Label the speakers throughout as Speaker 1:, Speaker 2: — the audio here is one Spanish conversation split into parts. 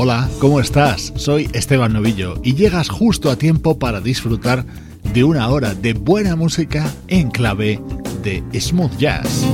Speaker 1: Hola, ¿cómo estás? Soy Esteban Novillo y llegas justo a tiempo para disfrutar de una hora de buena música en clave de smooth jazz.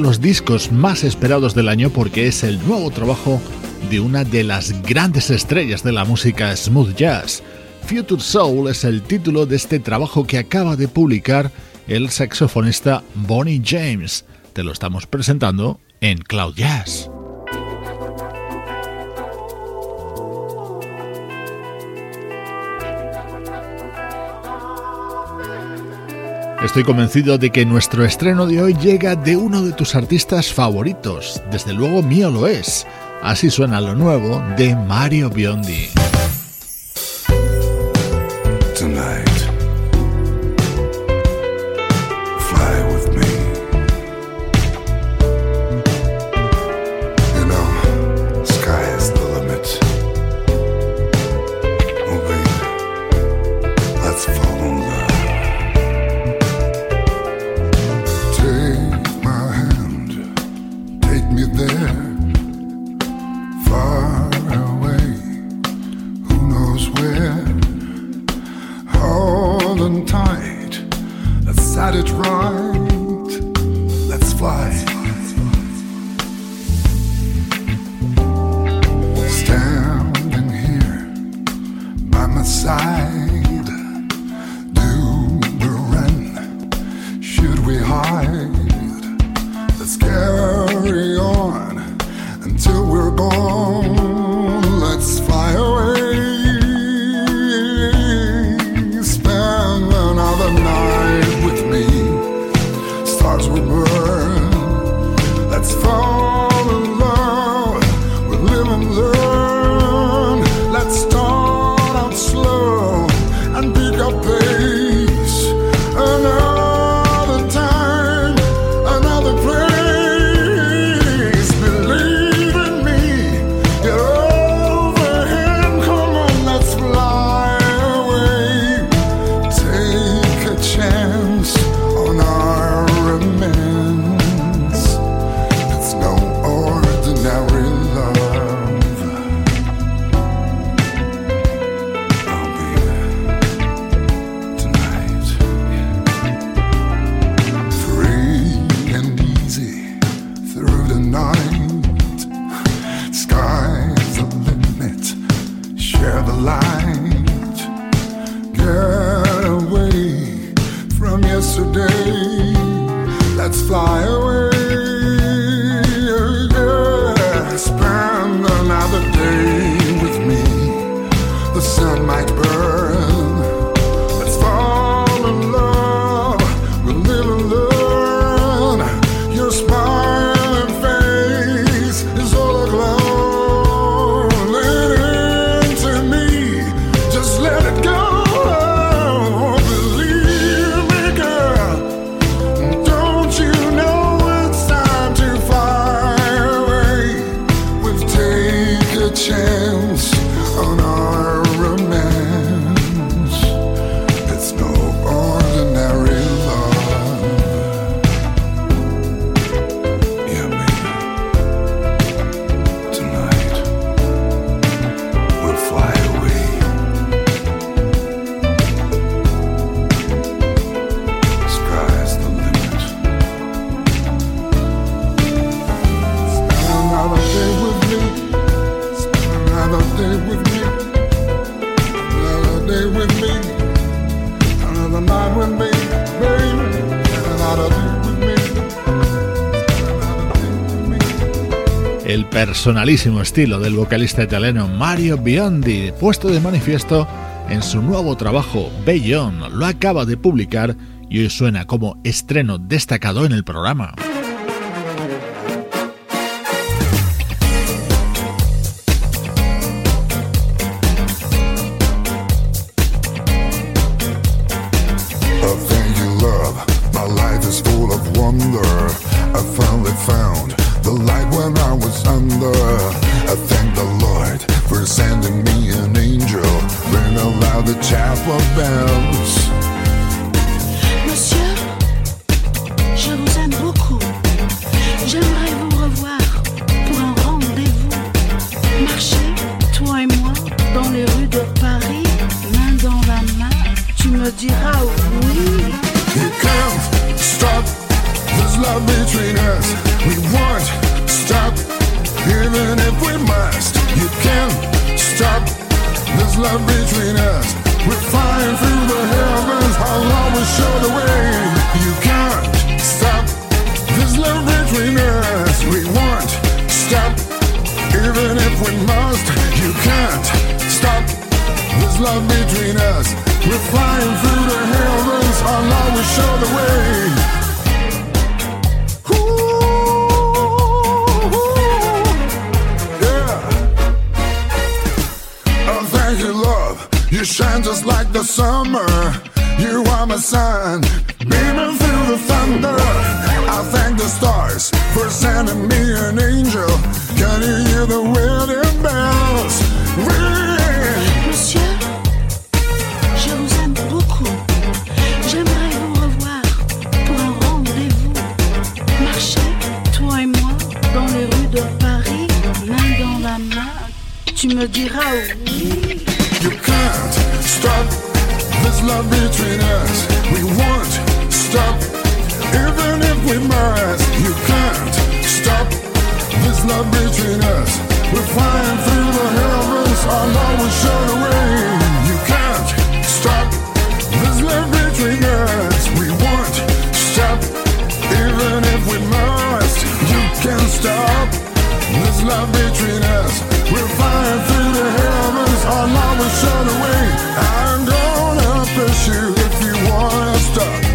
Speaker 1: Los discos más esperados del año porque es el nuevo trabajo de una de las grandes estrellas de la música smooth jazz. Future Soul es el título de este trabajo que acaba de publicar el saxofonista Bonnie James. Te lo estamos presentando en Cloud Jazz.
Speaker 2: Estoy convencido de que nuestro estreno de hoy llega de uno de tus artistas favoritos. Desde luego mío lo es. Así suena lo nuevo de Mario Biondi. Personalísimo estilo del vocalista italiano Mario Biondi, puesto de manifiesto en su nuevo trabajo Beyond. Lo acaba de publicar y hoy suena como estreno destacado en el programa.
Speaker 3: Love between us. We're flying through the heavens,
Speaker 2: our love away. I'm gonna pursue if you want to stop.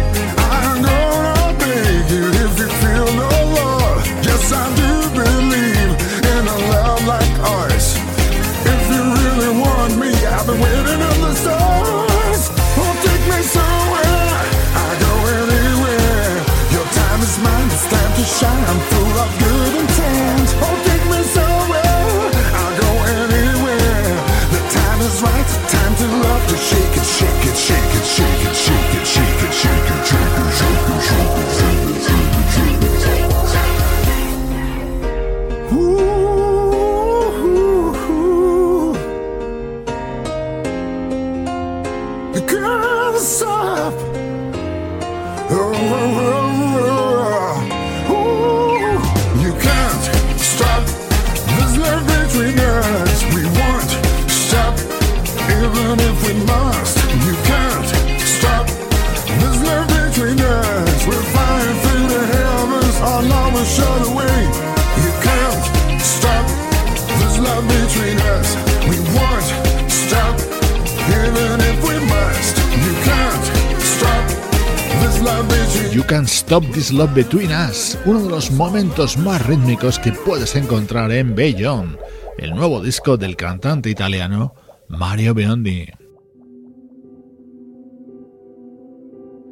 Speaker 2: Stop This Love Between Us,
Speaker 1: uno de los momentos más rítmicos que puedes encontrar en Beyond, el nuevo disco del cantante italiano Mario Biondi.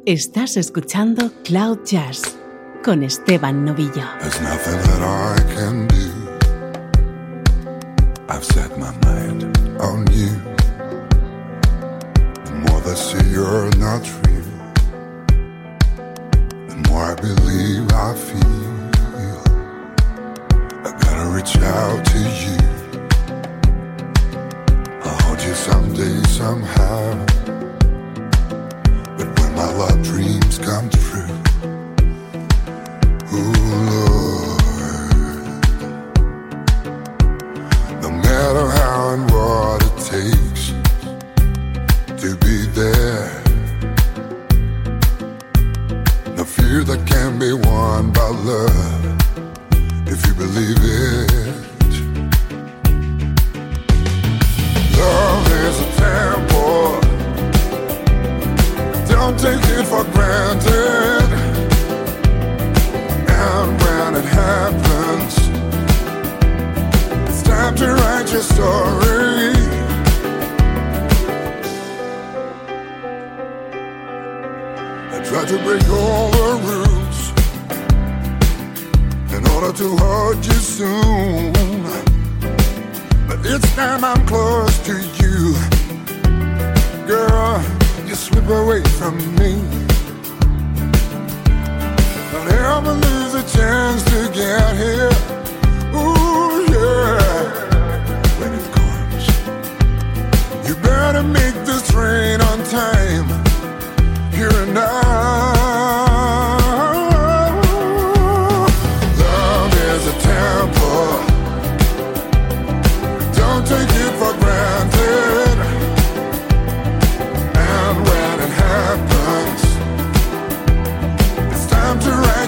Speaker 4: Estás escuchando Cloud Jazz con Esteban Novillo.
Speaker 2: You're not believe I feel. I gotta reach out to you. I'll hold you someday, somehow. But when my love dreams come true, ooh,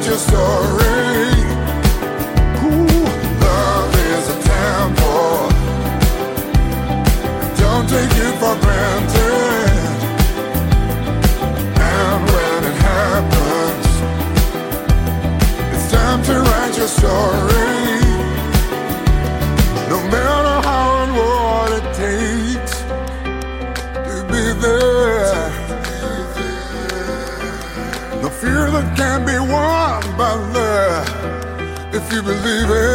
Speaker 2: your story. Believe it.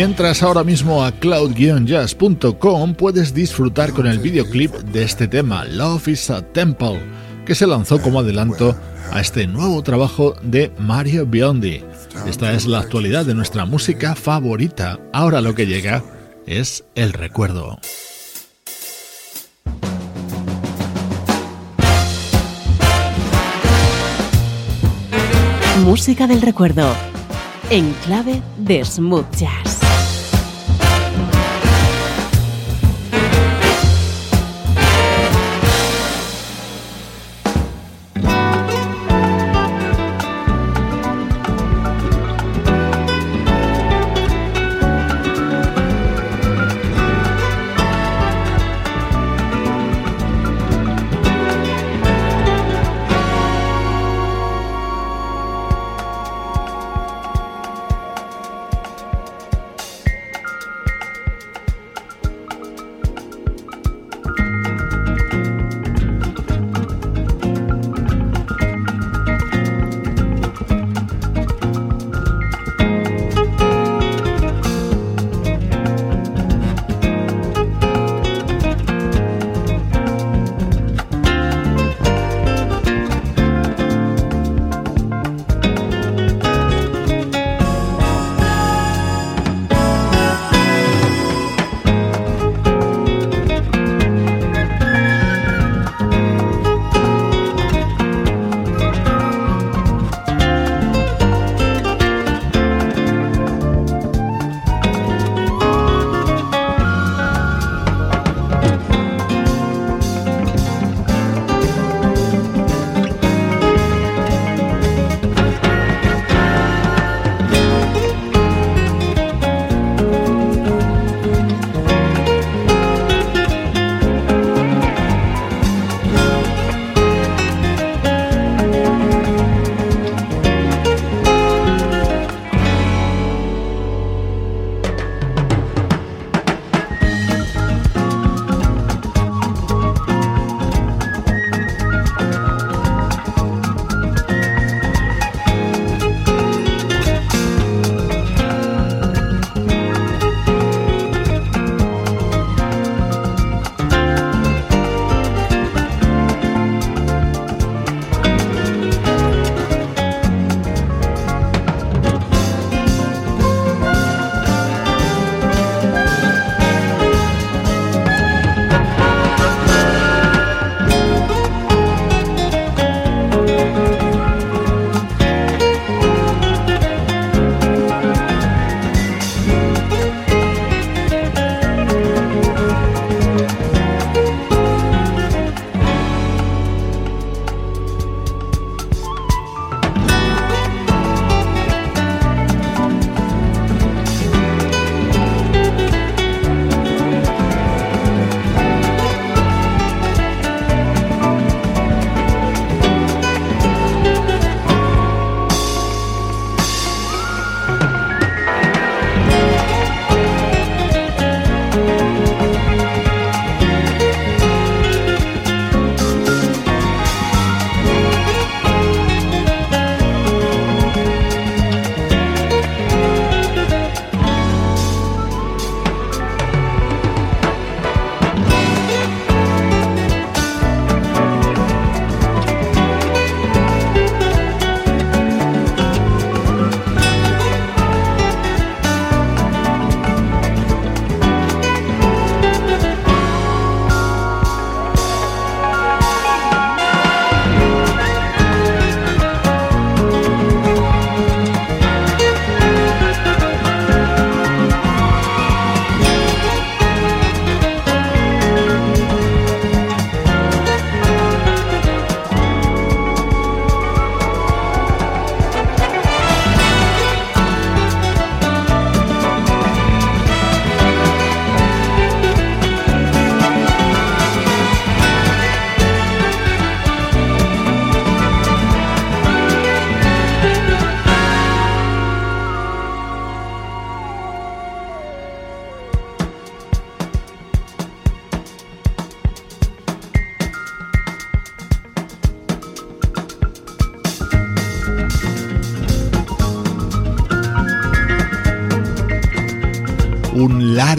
Speaker 1: Si entras ahora mismo a cloud-jazz.com puedes disfrutar con el videoclip de este tema, Love is a Temple, que se lanzó como adelanto a este nuevo trabajo de Mario Biondi. Esta es la actualidad de nuestra música favorita. Ahora lo que llega es el recuerdo.
Speaker 4: Música del recuerdo en clave de smooth jazz.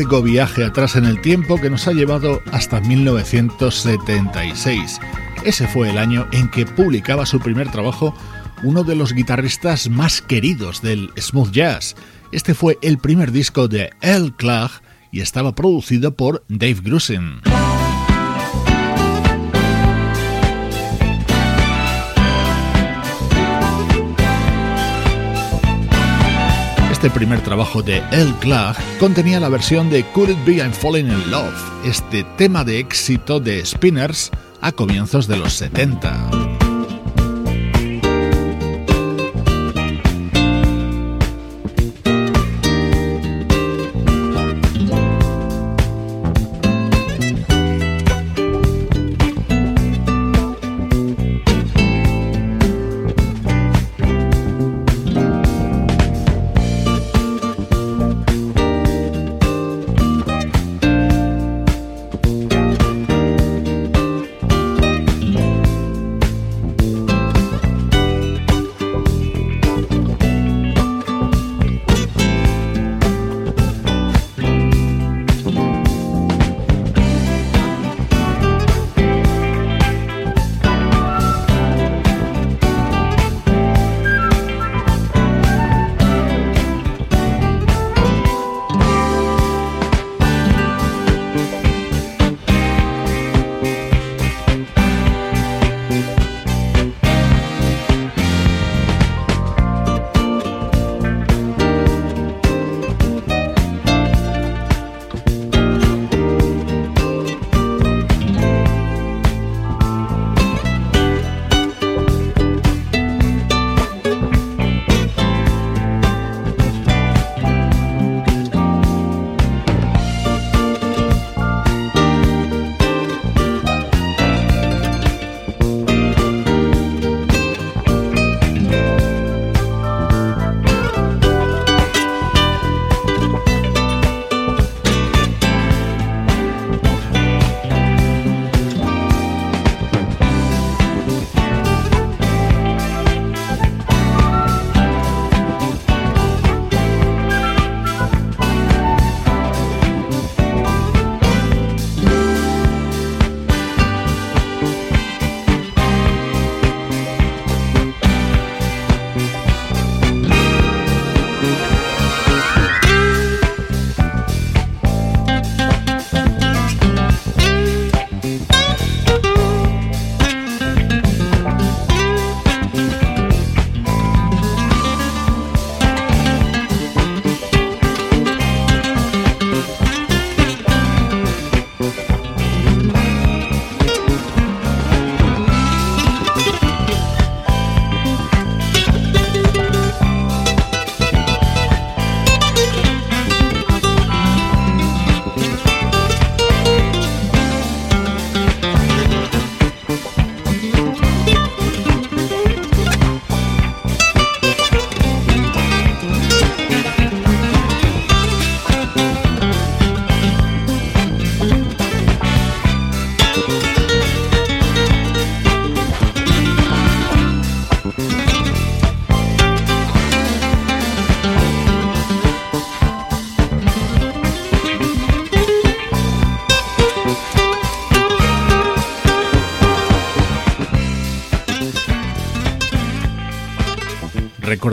Speaker 1: Largo viaje atrás en el tiempo que nos ha llevado hasta 1976. Ese fue el año en que publicaba su primer trabajo uno de los guitarristas más queridos del smooth jazz. Este fue el primer disco de El Clark y estaba producido por Dave Grusin. Este primer trabajo de El Clark contenía la versión de Could It Be I'm Falling in Love, este tema de éxito de Spinners a comienzos de los 70.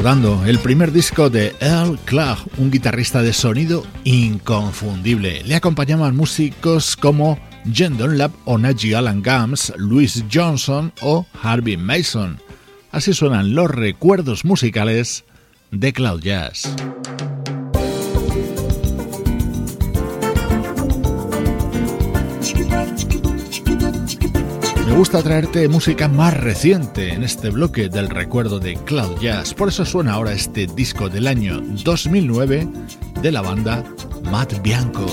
Speaker 1: El primer disco de Earl Clark, un guitarrista de sonido inconfundible. Le acompañaban músicos como Jen Dunlap o Najee Alan Gams, Louis Johnson o Harvey Mason. Así suenan los recuerdos musicales de Cloud Jazz. Gusta traerte música más reciente en este bloque del recuerdo de Cloud Jazz. Por eso suena ahora este disco del año 2009 de la banda Matt Bianco.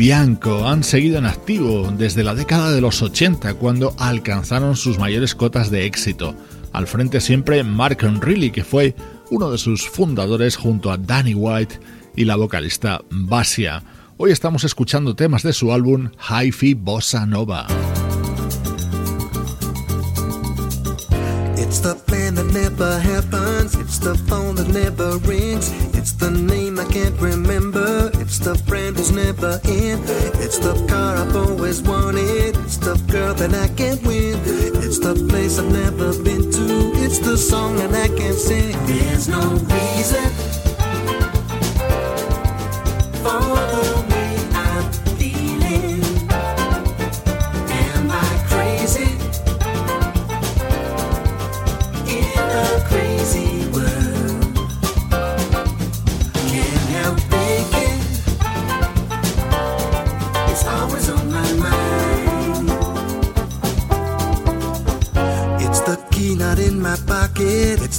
Speaker 1: Bianco han seguido en activo desde la década de los 80 cuando alcanzaron sus mayores cotas de éxito. Al frente siempre Mark Riley que fue uno de sus fundadores junto a Danny White y la vocalista Basia. Hoy estamos escuchando temas de su álbum Hi-Fi Bossa Nova.
Speaker 5: It's the plan that never happens. It's the phone that never rings. It's the name I can't remember. It's the friend who's never in. It's the car I've always wanted. It's the girl that I can't win. It's the place I've never been to. It's the song that I can't sing. There's no reason.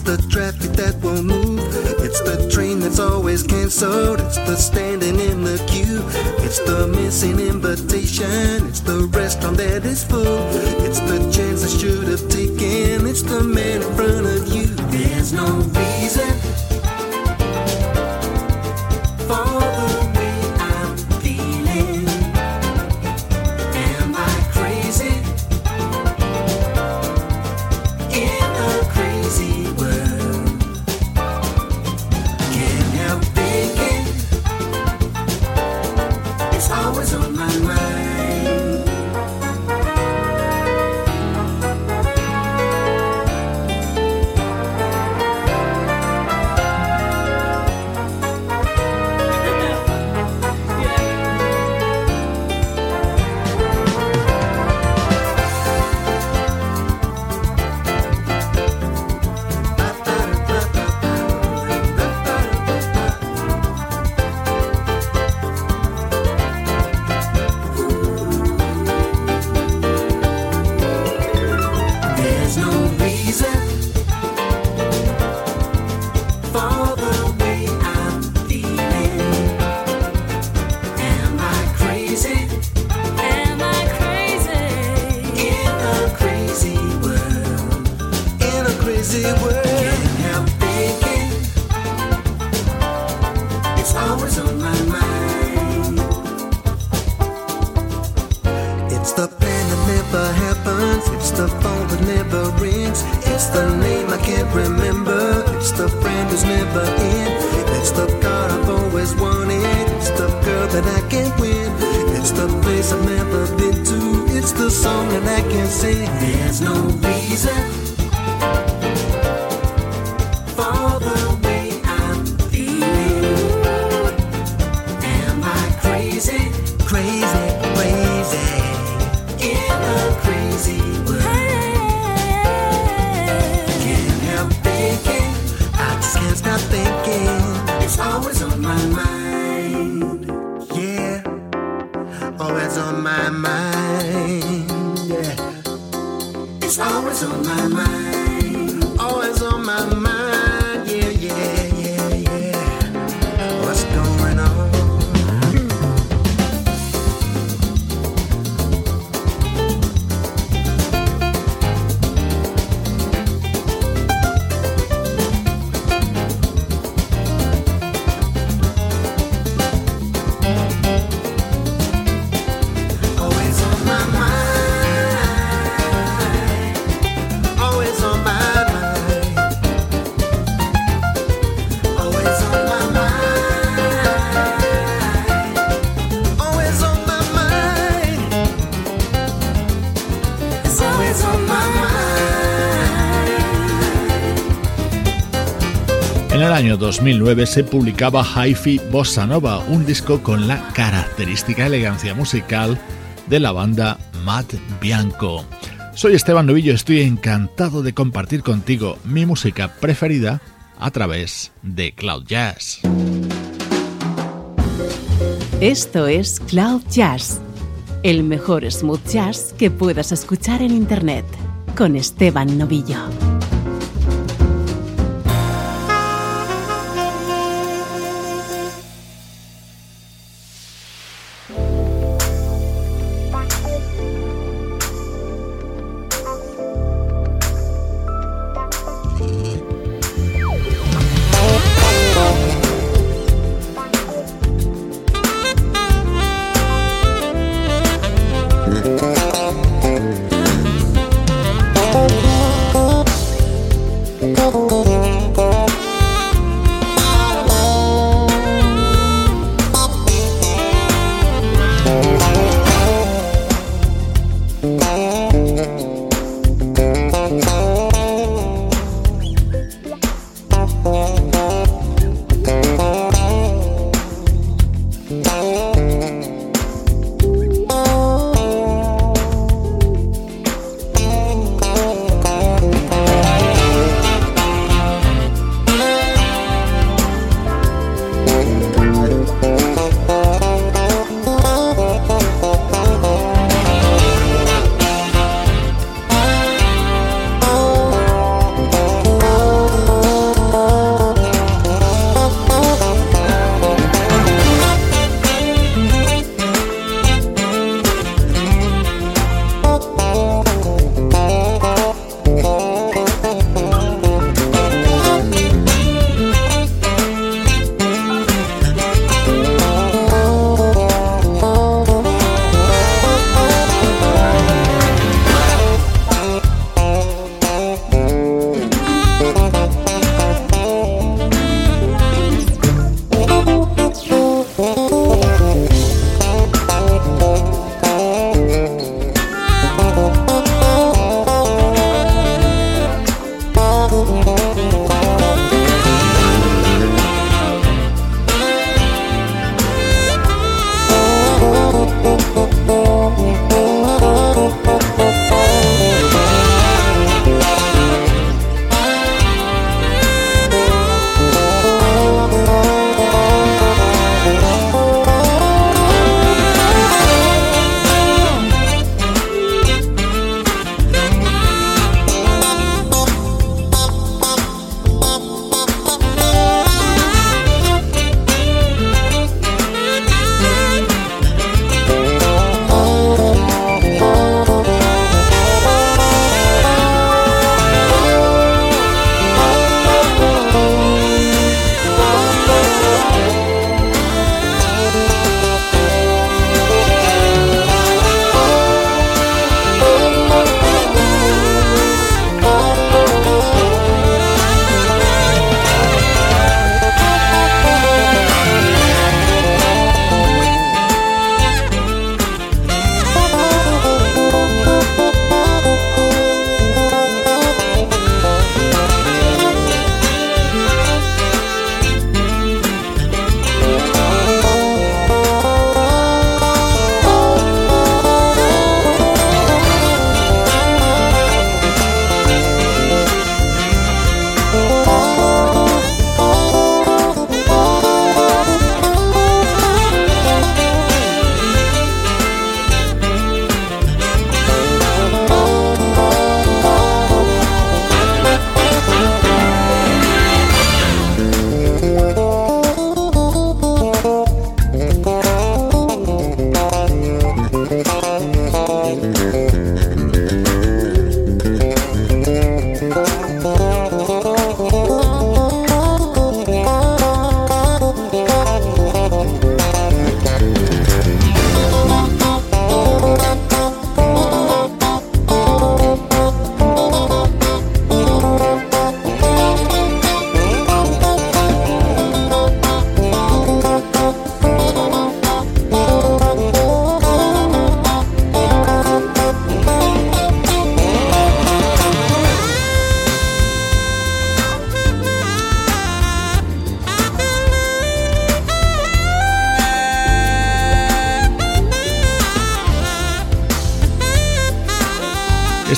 Speaker 5: The traffic that won't move. It's the train that's always cancelled. It's the standing in the queue. It's the missing invitation. It's the restaurant that is full. It's the chance I should have taken. It's the man in front of you. There's no reason.
Speaker 1: Año 2009 se publicaba Hi-Fi Bossa Nova, un disco con la característica elegancia musical de la banda Matt Bianco. Soy Esteban Novillo, estoy encantado de compartir contigo mi música preferida a través de Cloud Jazz.
Speaker 4: Esto es Cloud Jazz, el mejor smooth jazz que puedas escuchar en Internet, con Esteban Novillo.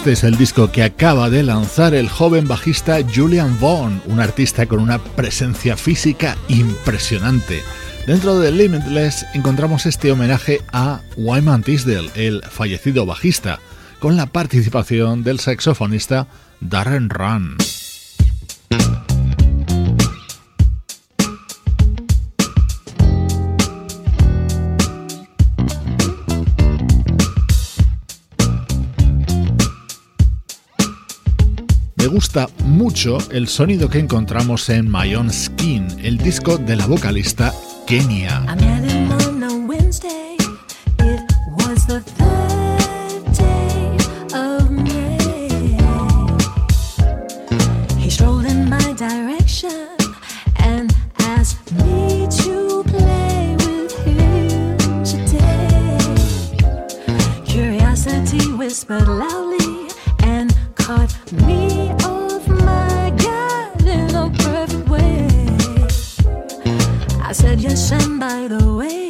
Speaker 6: Este es el disco que acaba de lanzar el joven bajista Julian Vaughn, un artista con una presencia física impresionante. Dentro de Limitless encontramos este homenaje a Wyman Tisdale, el fallecido bajista, con la participación del saxofonista Darren Run. mucho el sonido que encontramos en My Own Skin, el disco de la vocalista Kenya.
Speaker 1: whispered loudly and caught me by the way.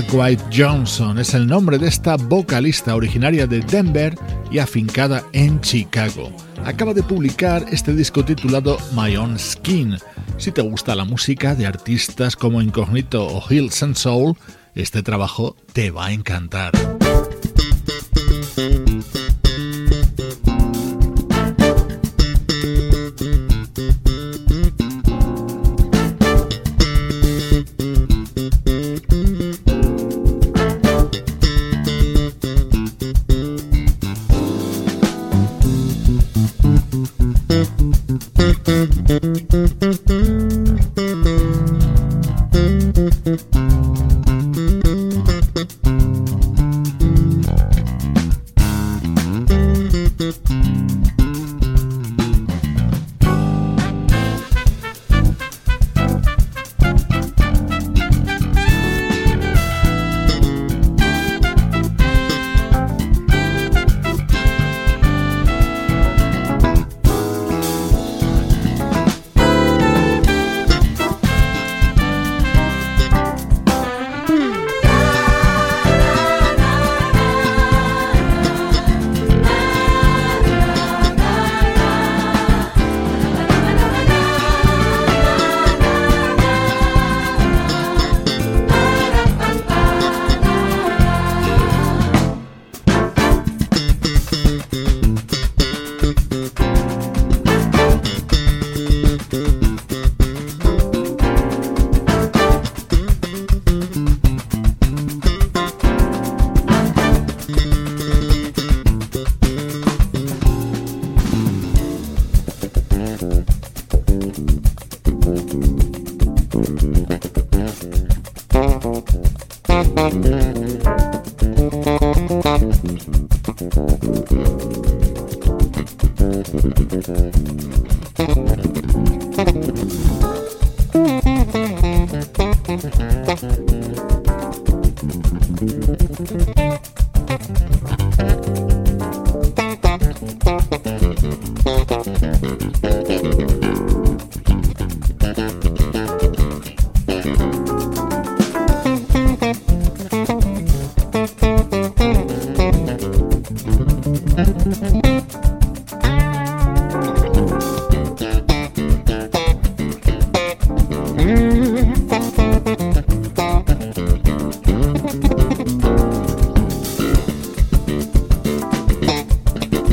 Speaker 1: White Johnson es el nombre de esta vocalista originaria de Denver y afincada en Chicago. Acaba de publicar este disco titulado My Own Skin. Si te gusta la música de artistas como Incognito o Hills and Soul, este trabajo te va a encantar.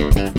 Speaker 1: Mm-hmm.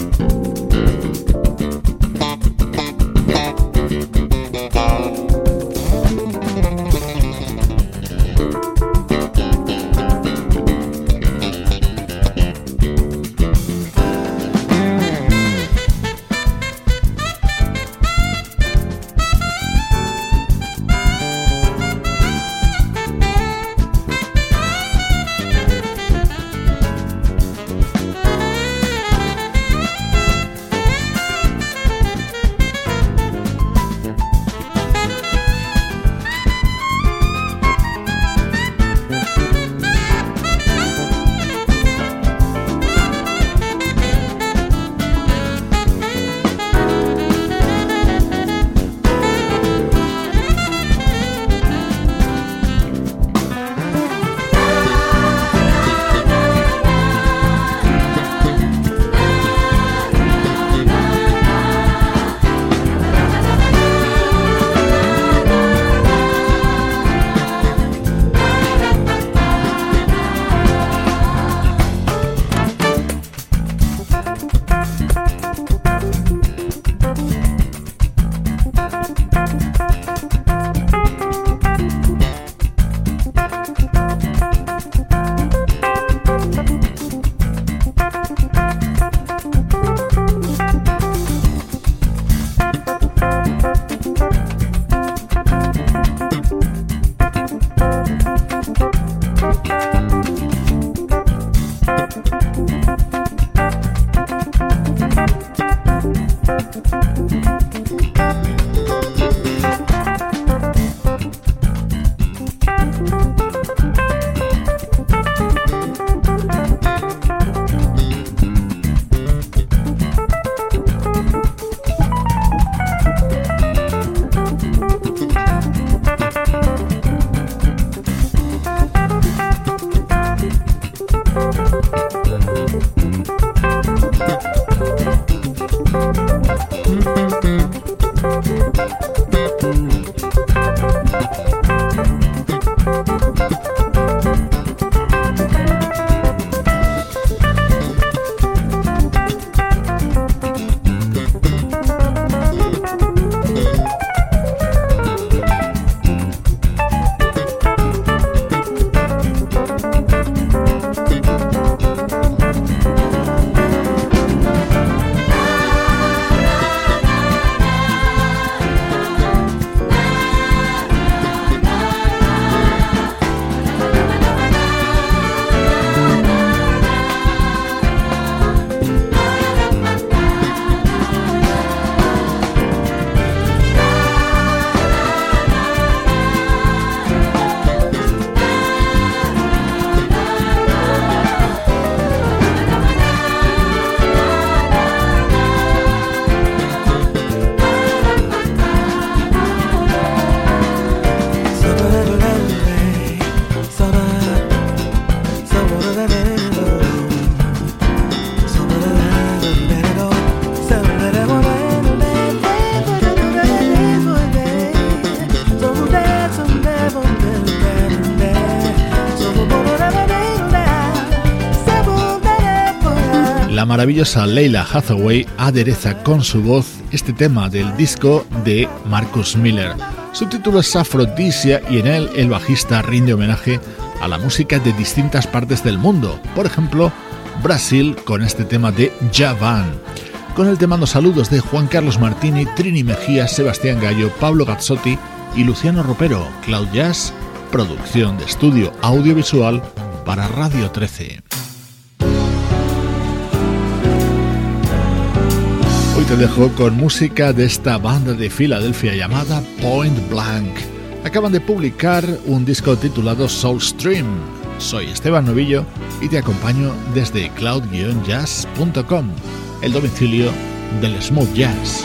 Speaker 1: La maravillosa Leila Hathaway adereza con su voz este tema del disco de Marcus Miller. Su título es Aphrodisia y en él el bajista rinde homenaje a la música de distintas partes del mundo, por ejemplo, Brasil con este tema de Javan. Con el te mando saludos de Juan Carlos Martini, Trini Mejía, Sebastián Gallo, Pablo Gazzotti y Luciano Ropero, Cloud Jazz, producción de estudio audiovisual para Radio 13. te dejo con música de esta banda de Filadelfia llamada Point Blank. Acaban de publicar un disco titulado Soul Stream. Soy Esteban Novillo y te acompaño desde cloud-jazz.com, el domicilio del smooth jazz.